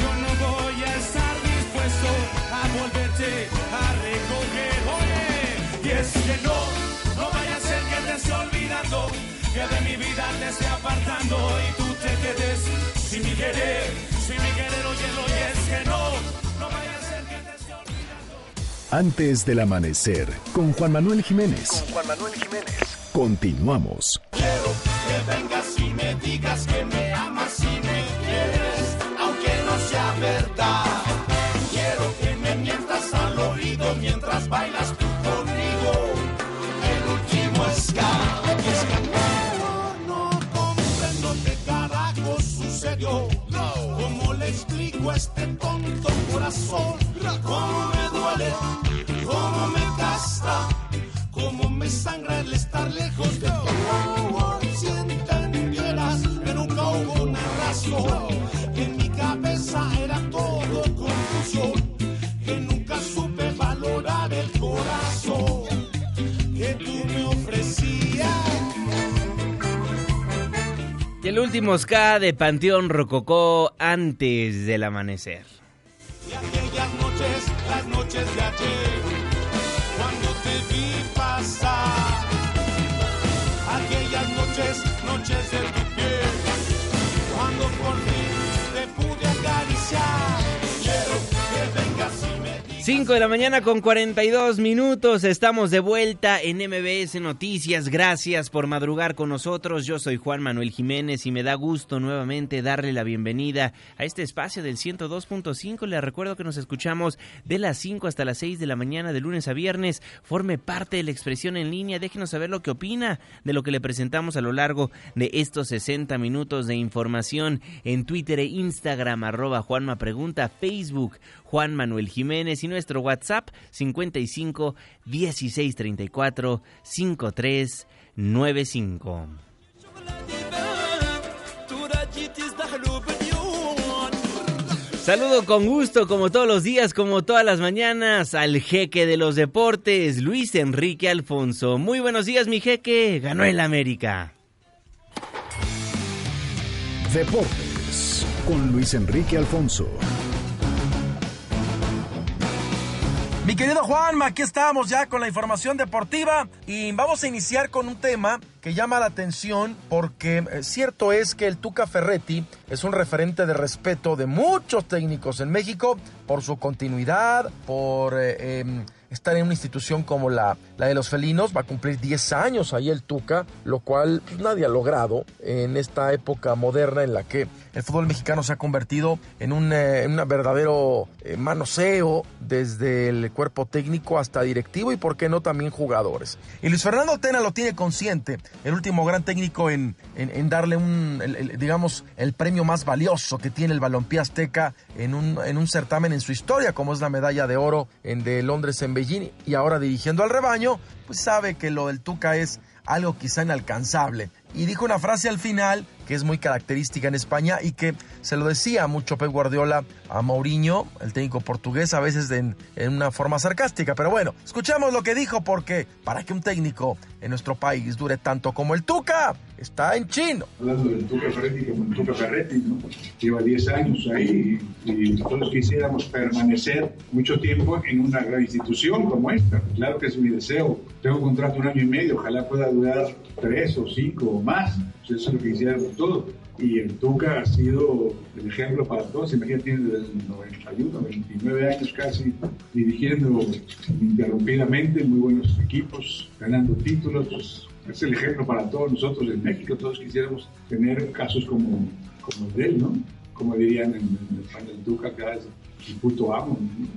Yo no voy a estar dispuesto a volverte. Oye, que no, no vaya a ser que te esté olvidando, que de mi vida te esté apartando y tú te quedes si mi querer, si mi querer, óyelo y es que no, no vaya a ser que te esté olvidando. Antes del amanecer, con Juan Manuel Jiménez. Con Juan Manuel Jiménez. Continuamos. Quiero que vengas y me digas que me este tonto corazón? ¿Cómo me duele? ¿Cómo me gasta? ¿Cómo me sangra el estar lejos de ti? Si entendieras que nunca hubo una razón, el último ska de Panteón Rococó antes del amanecer. Y aquellas noches las noches de ayer, cuando te vi pasar, 5 de la mañana con 42 minutos. Estamos de vuelta en MBS Noticias. Gracias por madrugar con nosotros. Yo soy Juan Manuel Jiménez y me da gusto nuevamente darle la bienvenida a este espacio del 102.5. Le recuerdo que nos escuchamos de las 5 hasta las 6 de la mañana de lunes a viernes. Forme parte de la expresión en línea. Déjenos saber lo que opina de lo que le presentamos a lo largo de estos 60 minutos de información en Twitter e Instagram, arroba Juanma Pregunta, Facebook, Juan Manuel Jiménez nuestro WhatsApp 55 16 34 53 95. Saludo con gusto, como todos los días, como todas las mañanas, al jeque de los deportes, Luis Enrique Alfonso. Muy buenos días, mi jeque. Ganó el América. Deportes con Luis Enrique Alfonso. Mi querido Juanma, aquí estamos ya con la información deportiva y vamos a iniciar con un tema que llama la atención porque eh, cierto es que el Tuca Ferretti es un referente de respeto de muchos técnicos en México por su continuidad, por eh, eh, estar en una institución como la, la de los felinos. Va a cumplir 10 años ahí el Tuca, lo cual nadie ha logrado en esta época moderna en la que el fútbol mexicano se ha convertido en un, eh, verdadero eh, manoseo desde el cuerpo técnico hasta directivo y por qué no también jugadores. Y Luis Fernando Tena lo tiene consciente, el último gran técnico en, en, darle un, digamos, el premio más valioso que tiene el balompié azteca en un, en un certamen en su historia, como es la medalla de oro en de Londres en Beijing y ahora dirigiendo al rebaño, pues sabe que lo del Tuca es algo quizá inalcanzable. Y dijo una frase al final que es muy característica en España y que se lo decía mucho Pep Guardiola a Mourinho, el técnico portugués, a veces en, en una forma sarcástica. Pero bueno, escuchamos lo que dijo porque para que un técnico en nuestro país dure tanto como el Tuca, está en chino. hablando del Tuca Ferretti como el Tuca Ferretti, ¿no? Lleva 10 años ahí y, y todos quisiéramos permanecer mucho tiempo en una gran institución como esta. Claro que es mi deseo. Tengo un contrato un año y medio, ojalá pueda durar tres o cinco o más. Eso es lo que quisiéramos todos. Y el Tuca ha sido el ejemplo para todos. Imagínate, tiene desde el 91, 29 años casi dirigiendo ininterrumpidamente muy buenos equipos, ganando títulos. Pues, es el ejemplo para todos nosotros en México. Todos quisiéramos tener casos como, como el de él, ¿no? Como dirían en, en el Tuca, el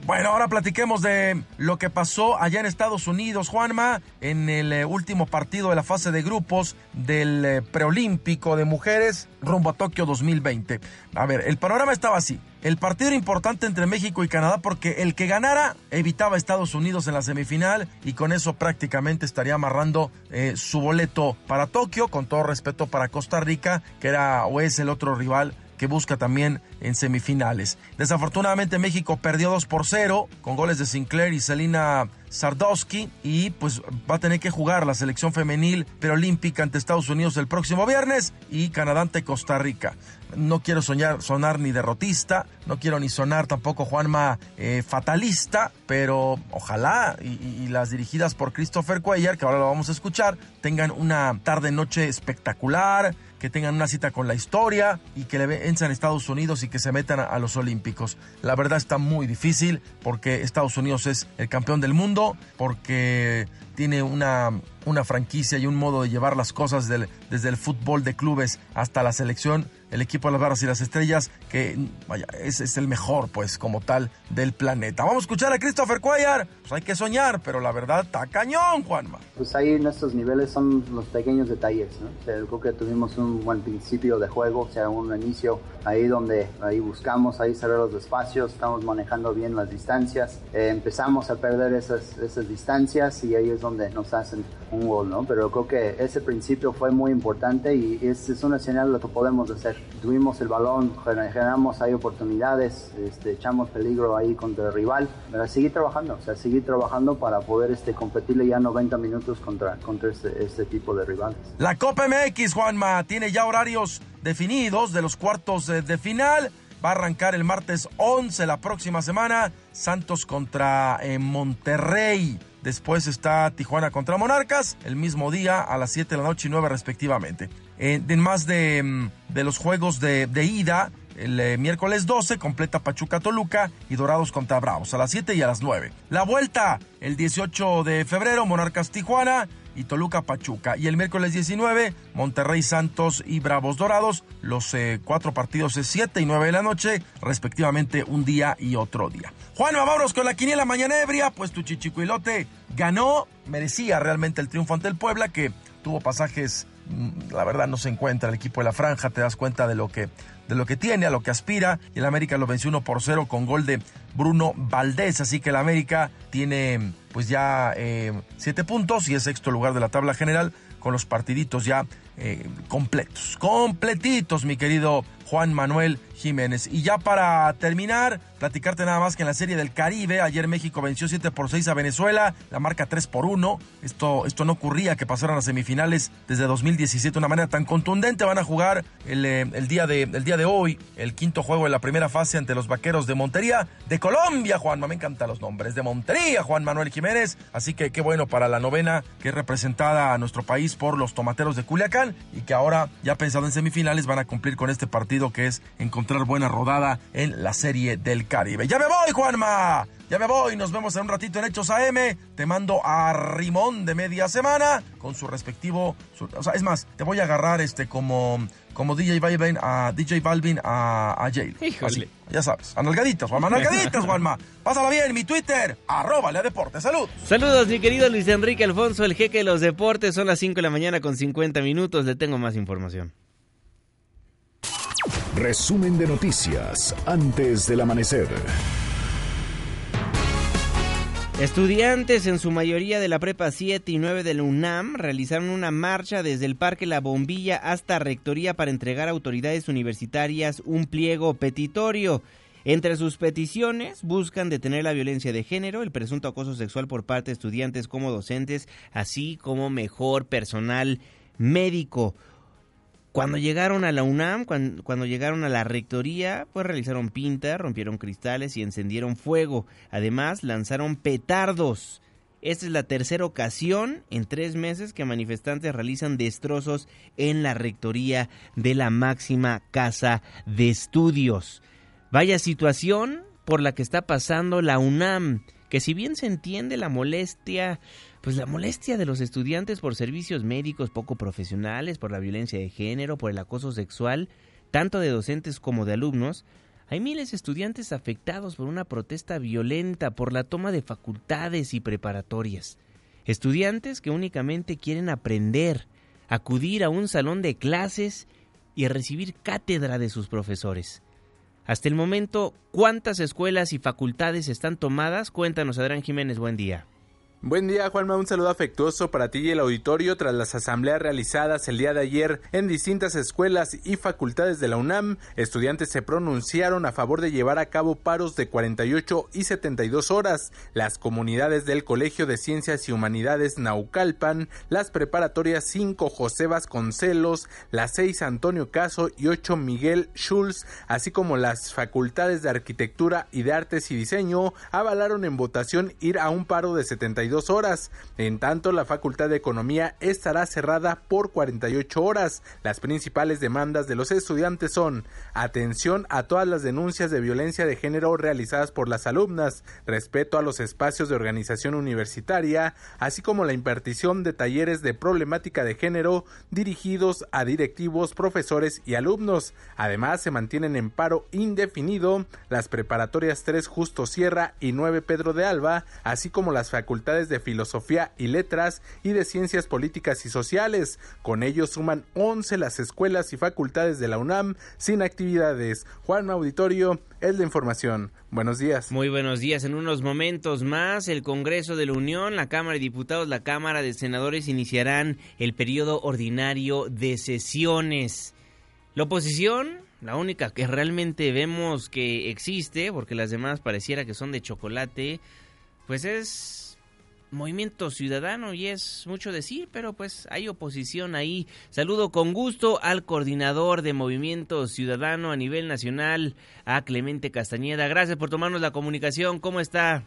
Bueno, ahora platiquemos de lo que pasó allá en Estados Unidos, Juanma, en el eh, último partido de la fase de grupos del eh, preolímpico de mujeres rumbo a Tokio 2020. A ver, el panorama estaba así. El partido era importante entre México y Canadá porque el que ganara evitaba a Estados Unidos en la semifinal y con eso prácticamente estaría amarrando eh, su boleto para Tokio, con todo respeto para Costa Rica, que era o es el otro rival que busca también en semifinales. Desafortunadamente México perdió 2 por 0 con goles de Sinclair y Selina Sardowski y pues va a tener que jugar la selección femenil preolímpica ante Estados Unidos el próximo viernes y Canadá ante Costa Rica. No quiero soñar, sonar ni derrotista, no quiero ni sonar tampoco Juanma eh, fatalista, pero ojalá y, y- las dirigidas por Christopher Cuellar, que ahora lo vamos a escuchar, tengan una tarde-noche espectacular, que tengan una cita con la historia y que le venzan a Estados Unidos y que se metan a, a los Olímpicos. La verdad está muy difícil porque Estados Unidos es el campeón del mundo, porque tiene una, una franquicia y un modo de llevar las cosas del- desde el fútbol de clubes hasta la selección, el equipo de las barras y las estrellas, que es, el mejor pues como tal del planeta. Vamos a escuchar a Christopher Cuellar, pues hay que soñar, pero la verdad está cañón, Juanma. Pues ahí nuestros niveles son los pequeños detalles, ¿no? O sea, creo que tuvimos un buen principio de juego, o sea, un inicio ahí donde ahí buscamos ahí cerrar los espacios, estamos manejando bien las distancias, Eh, empezamos a perder esas, esas distancias y ahí es donde nos hacen un gol, ¿no? Pero creo que ese principio fue muy importante y es, es una señal de lo que podemos hacer. Tuvimos el balón, gener- generamos ahí oportunidades, este, echamos peligro ahí contra el rival, pero seguir trabajando, o sea, seguir trabajando para poder este, competirle ya 90 minutos contra, este, este tipo de rivales. La Copa MX, Juanma, tiene ya horarios definidos de los cuartos de final. va a arrancar el martes 11 la próxima semana. Santos contra eh, Monterrey. Después está Tijuana contra Monarcas, el mismo día a las 7 de la noche y 9 respectivamente. en más de, mm, de, los juegos de, de ida, el eh, miércoles 12 completa Pachuca Toluca y Dorados contra Bravos a las 7 y a las 9. La vuelta el 18 de febrero, Monarcas Tijuana y Toluca Pachuca. Y el miércoles 19, Monterrey Santos y Bravos Dorados. Los eh, cuatro partidos es 7 y 9 de la noche, respectivamente un día y otro día. Juan, vámonos con la quiniela mañana ebria, pues tu chichicuilote ganó, merecía realmente el triunfo ante el Puebla, que tuvo pasajes, mm, la verdad no se encuentra el equipo de la franja, te das cuenta de lo que de lo que tiene, a lo que aspira. Y el América lo venció 1 por 0 con gol de Bruno Valdés. Así que el América tiene pues ya eh, siete puntos y es sexto lugar de la tabla general con los partiditos ya eh, completos. Completitos, mi querido Juan Manuel Jiménez. Y ya para terminar, platicarte nada más que en la Serie del Caribe, ayer México venció 7 por 6 a Venezuela, la marca 3 por 1. Esto, esto no ocurría que pasaran a semifinales desde 2017 de una manera tan contundente. Van a jugar el, eh, el, día de, el día de hoy, el quinto juego de la primera fase ante los vaqueros de Montería, de Colombia, Juanma. Me encantan los nombres, de Montería, Juan Manuel Jiménez. Así que qué bueno para la novena que es representada a nuestro país por los tomateros de Culiacán y que ahora, ya pensado en semifinales, van a cumplir con este partido que es encontrar buena rodada en la Serie del Caribe. ¡Ya me voy, Juanma! Ya me voy, nos vemos en un ratito en Hechos AM. Te mando a Rimón de media semana con su respectivo. o sea, es más, te voy a agarrar este como, como DJ Balvin a DJ Balvin a, a Híjole. ya sabes, analgaditas, Juanma, analgaditas, Juanma. Pásala bien, mi Twitter, arroba Deportes. Salud. Saludos, mi querido Luis Enrique Alfonso, el jeque de los deportes. Son las 5 de la mañana con 50 minutos. Le tengo más información. Resumen de noticias antes del amanecer. Estudiantes, en su mayoría de la Prepa 7 y 9 de la UNAM, realizaron una marcha desde el Parque La Bombilla hasta Rectoría para entregar a autoridades universitarias un pliego petitorio. Entre sus peticiones buscan detener la violencia de género, el presunto acoso sexual por parte de estudiantes como docentes, así como mejor personal médico. Cuando llegaron a la UNAM, cuando, llegaron a la rectoría, pues realizaron pinta, rompieron cristales y encendieron fuego. Además, lanzaron petardos. Esta es la tercera ocasión en tres meses que manifestantes realizan destrozos en la rectoría de la máxima casa de estudios. Vaya situación por la que está pasando la UNAM, que si bien se entiende la molestia pues la molestia de los estudiantes por servicios médicos poco profesionales, por la violencia de género, por el acoso sexual, tanto de docentes como de alumnos, hay miles de estudiantes afectados por una protesta violenta, por la toma de facultades y preparatorias. Estudiantes que únicamente quieren aprender, acudir a un salón de clases y recibir cátedra de sus profesores. Hasta el momento, ¿cuántas escuelas y facultades están tomadas? Cuéntanos, Adrián Jiménez, buen día. Buen día, Juanma. Un saludo afectuoso para ti y el auditorio tras las asambleas realizadas el día de ayer en distintas escuelas y facultades de la UNAM. Estudiantes se pronunciaron a favor de llevar a cabo paros de 48 y 72 horas. Las comunidades del Colegio de Ciencias y Humanidades Naucalpan, las preparatorias 5 José Vasconcelos, las 6 Antonio Caso y 8 Miguel Schulz, así como las facultades de Arquitectura y de Artes y Diseño, avalaron en votación ir a un paro de 72 horas. En tanto, la Facultad de Economía estará cerrada por 48 horas. Las principales demandas de los estudiantes son atención a todas las denuncias de violencia de género realizadas por las alumnas, respeto a los espacios de organización universitaria, así como la impartición de talleres de problemática de género dirigidos a directivos, profesores y alumnos. Además, se mantienen en paro indefinido las preparatorias 3 Justo Sierra y 9 Pedro de Alba, así como las facultades de Filosofía y Letras y de Ciencias Políticas y Sociales. Con ello suman 11 las escuelas y facultades de la UNAM sin actividades. Juan Auditorio es la información. Buenos días. Muy buenos días. En unos momentos más, el Congreso de la Unión, la Cámara de Diputados, la Cámara de Senadores iniciarán el periodo ordinario de sesiones. La oposición, la única que realmente vemos que existe, porque las demás pareciera que son de chocolate, pues es Movimiento Ciudadano y es mucho decir, pero pues hay oposición ahí. Saludo con gusto al coordinador de Movimiento Ciudadano a nivel nacional, a Clemente Castañeda. Gracias por tomarnos la comunicación. ¿Cómo está?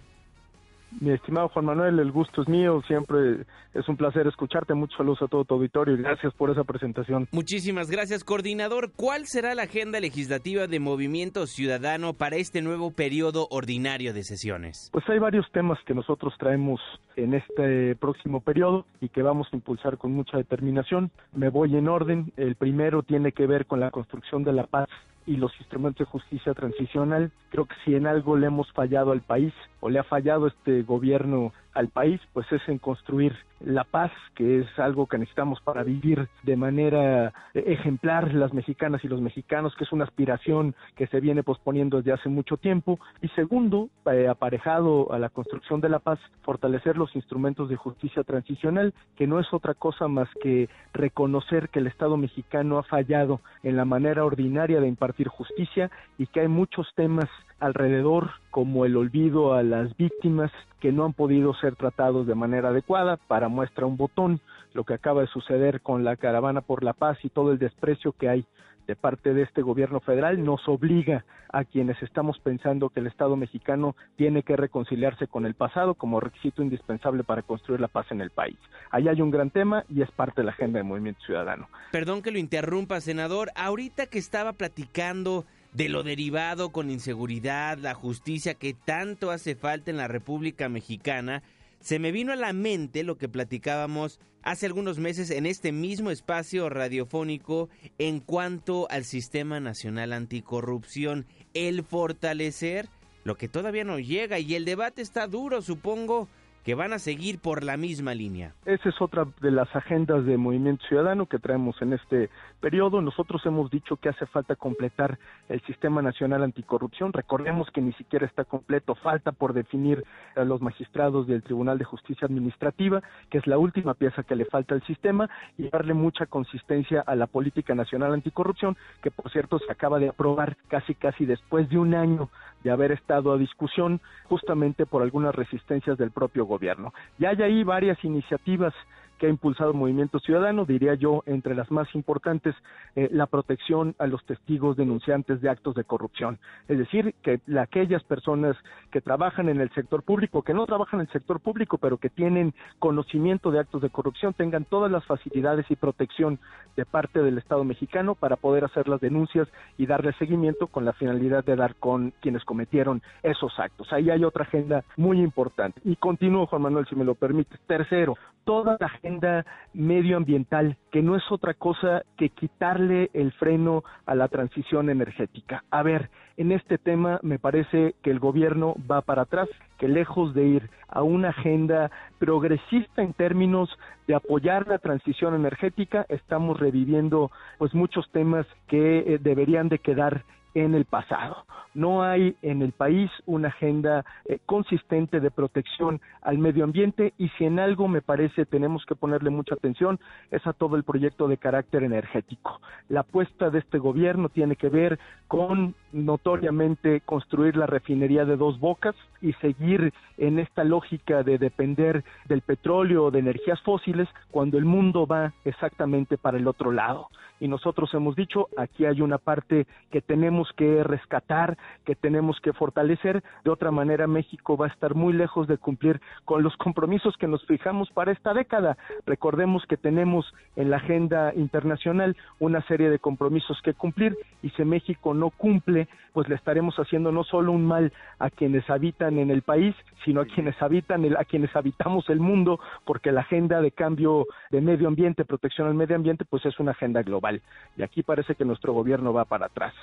Mi estimado Juan Manuel, el gusto es mío, siempre es un placer escucharte. Muchos saludos a todo tu auditorio y gracias por esa presentación. Muchísimas gracias, coordinador. ¿Cuál será la agenda legislativa de Movimiento Ciudadano para este nuevo periodo ordinario de sesiones? Pues hay varios temas que nosotros traemos en este próximo periodo y que vamos a impulsar con mucha determinación. Me voy en orden. El primero tiene que ver con la construcción de la paz y los instrumentos de justicia transicional. Creo que si en algo le hemos fallado al país o le ha fallado este gobierno al país, pues es en construir la paz, que es algo que necesitamos para vivir de manera ejemplar las mexicanas y los mexicanos, que es una aspiración que se viene posponiendo desde hace mucho tiempo. Y segundo, eh, aparejado a la construcción de la paz, fortalecer los instrumentos de justicia transicional, que no es otra cosa más que reconocer que el Estado mexicano ha fallado en la manera ordinaria de impartir justicia y que hay muchos temas alrededor como el olvido a las víctimas que no han podido ser tratados de manera adecuada. Para muestra un botón, lo que acaba de suceder con la caravana por la paz y todo el desprecio que hay de parte de este gobierno federal nos obliga a quienes estamos pensando que el Estado mexicano tiene que reconciliarse con el pasado como requisito indispensable para construir la paz en el país. Ahí hay un gran tema y es parte de la agenda del movimiento ciudadano. Perdón que lo interrumpa, senador. Ahorita que estaba platicando de lo derivado con inseguridad, la justicia que tanto hace falta en la República Mexicana, se me vino a la mente lo que platicábamos hace algunos meses en este mismo espacio radiofónico en cuanto al Sistema Nacional Anticorrupción, el fortalecer lo que todavía no llega y el debate está duro, supongo, que van a seguir por la misma línea. Esa es otra de las agendas de Movimiento Ciudadano que traemos en este periodo. Nosotros hemos dicho que hace falta completar el Sistema Nacional Anticorrupción. Recordemos que ni siquiera está completo, falta por definir a los magistrados del Tribunal de Justicia Administrativa, que es la última pieza que le falta al sistema, y darle mucha consistencia a la Política Nacional Anticorrupción, que por cierto se acaba de aprobar casi casi después de un año de haber estado a discusión, justamente por algunas resistencias del propio gobierno. Y hay ahí varias iniciativas que ha impulsado el movimiento ciudadano, diría yo, entre las más importantes, eh, la protección a los testigos denunciantes de actos de corrupción. Es decir, que aquellas personas que trabajan en el sector público, que no trabajan en el sector público, pero que tienen conocimiento de actos de corrupción, tengan todas las facilidades y protección de parte del Estado mexicano para poder hacer las denuncias y darle seguimiento con la finalidad de dar con quienes cometieron esos actos. Ahí hay otra agenda muy importante. Y continúo, Juan Manuel, si me lo permite. Tercero, toda la agenda medioambiental, que no es otra cosa que quitarle el freno a la transición energética. A ver, en este tema me parece que el gobierno va para atrás, que lejos de ir a una agenda progresista en términos de apoyar la transición energética, estamos reviviendo pues muchos temas que eh, deberían de quedar en el pasado. No hay en el país una agenda eh, consistente de protección al medio ambiente y si en algo me parece tenemos que ponerle mucha atención es a todo el proyecto de carácter energético. La apuesta de este gobierno tiene que ver con notoriamente construir la refinería de dos bocas y seguir en esta lógica de depender del petróleo o de energías fósiles cuando el mundo va exactamente para el otro lado. Y nosotros hemos dicho, aquí hay una parte que tenemos que rescatar, que tenemos que fortalecer, de otra manera México va a estar muy lejos de cumplir con los compromisos que nos fijamos para esta década. Recordemos que tenemos en la agenda internacional una serie de compromisos que cumplir y si México no cumple, pues le estaremos haciendo no solo un mal a quienes habitan en el país, sino a quienes habitan a quienes habitamos el mundo, porque la agenda de cambio de medio ambiente, protección al medio ambiente, pues es una agenda global. Y aquí parece que nuestro gobierno va para atrás.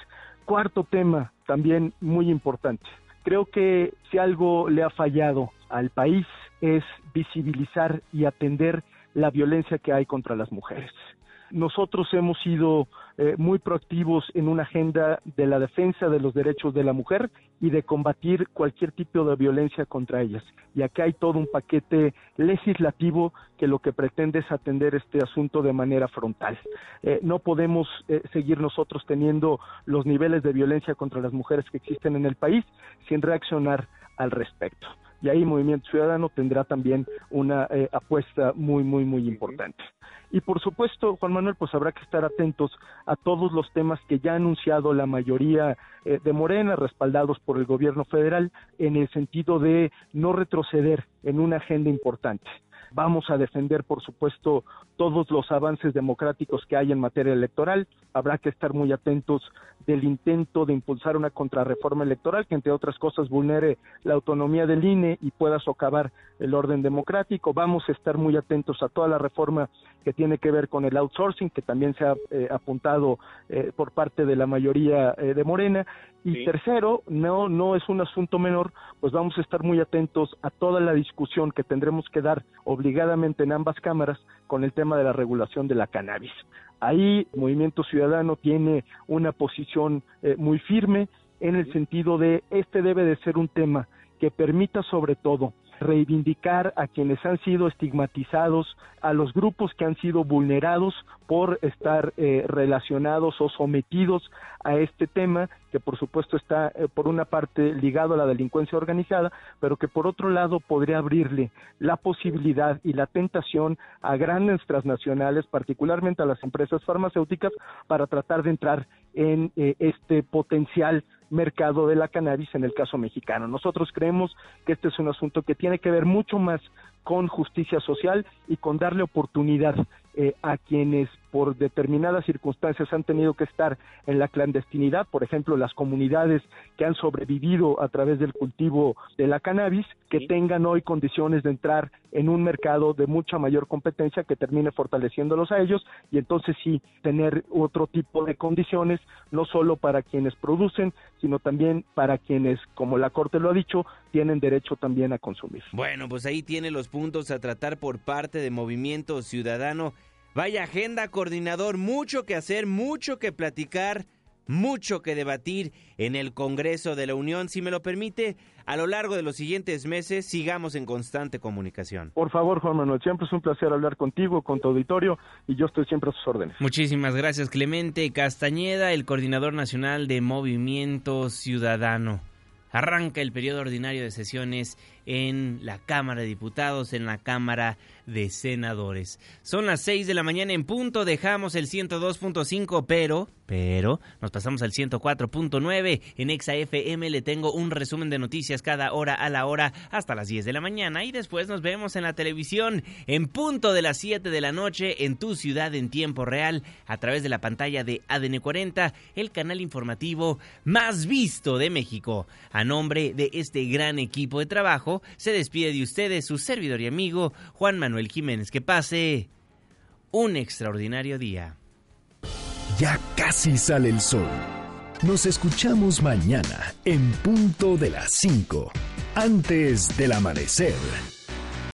Cuarto tema, también muy importante. Creo que si algo le ha fallado al país es visibilizar y atender la violencia que hay contra las mujeres. Nosotros hemos sido eh, muy proactivos en una agenda de la defensa de los derechos de la mujer y de combatir cualquier tipo de violencia contra ellas. Y acá hay todo un paquete legislativo que lo que pretende es atender este asunto de manera frontal. Eh, no podemos eh, seguir nosotros teniendo los niveles de violencia contra las mujeres que existen en el país sin reaccionar al respecto y ahí Movimiento Ciudadano tendrá también una eh, apuesta muy, muy, muy importante. Y por supuesto, Juan Manuel, pues habrá que estar atentos a todos los temas que ya ha anunciado la mayoría eh, de Morena, respaldados por el gobierno federal, en el sentido de no retroceder en una agenda importante. Vamos a defender, por supuesto, todos los avances democráticos que hay en materia electoral. Habrá que estar muy atentos del intento de impulsar una contrarreforma electoral que, entre otras cosas, vulnere la autonomía del INE y pueda socavar el orden democrático. Vamos a estar muy atentos a toda la reforma que tiene que ver con el outsourcing, que también se ha eh, apuntado eh, por parte de la mayoría eh, de Morena. Y tercero, no, no es un asunto menor, pues vamos a estar muy atentos a toda la discusión que tendremos que dar obligadamente en ambas cámaras con el tema de la regulación de la cannabis. Ahí Movimiento Ciudadano tiene una posición muy firme en el sentido de este debe de ser un tema que permita sobre todo reivindicar a quienes han sido estigmatizados, a los grupos que han sido vulnerados por estar eh, relacionados o sometidos a este tema, que por supuesto está eh, por una parte ligado a la delincuencia organizada, pero que por otro lado podría abrirle la posibilidad y la tentación a grandes transnacionales, particularmente a las empresas farmacéuticas, para tratar de entrar en eh, este potencial mercado de la cannabis en el caso mexicano. Nosotros creemos que este es un asunto que tiene que ver mucho más con justicia social y con darle oportunidad eh, a quienes por determinadas circunstancias han tenido que estar en la clandestinidad, por ejemplo, las comunidades que han sobrevivido a través del cultivo de la cannabis, que tengan hoy condiciones de entrar en un mercado de mucha mayor competencia que termine fortaleciéndolos a ellos y entonces sí tener otro tipo de condiciones, no solo para quienes producen, sino también para quienes, como la Corte lo ha dicho, tienen derecho también a consumir. Bueno, pues ahí tiene los puntos a tratar por parte de Movimiento Ciudadano. Vaya agenda, coordinador, mucho que hacer, mucho que platicar, mucho que debatir en el Congreso de la Unión. Si me lo permite, a lo largo de los siguientes meses sigamos en constante comunicación. Por favor, Juan Manuel, siempre es un placer hablar contigo, con tu auditorio, y yo estoy siempre a sus órdenes. Muchísimas gracias, Clemente Castañeda, el coordinador nacional de Movimiento Ciudadano. Arranca el periodo ordinario de sesiones en la Cámara de Diputados, en la Cámara de Senadores. Son las 6 de la mañana en punto, dejamos el 102.5, pero, pero, nos pasamos al 104.9 en Exa FM. Le tengo un resumen de noticias cada hora a la hora hasta las 10 de la mañana y después nos vemos en la televisión en punto de las 7 de la noche en tu ciudad en tiempo real a través de la pantalla de ADN 40, el canal informativo más visto de México. A nombre de este gran equipo de trabajo, se despide de ustedes su servidor y amigo Juan Manuel Jiménez. Que pase un extraordinario día. Ya casi sale el sol. Nos escuchamos mañana en punto de las 5, antes del amanecer.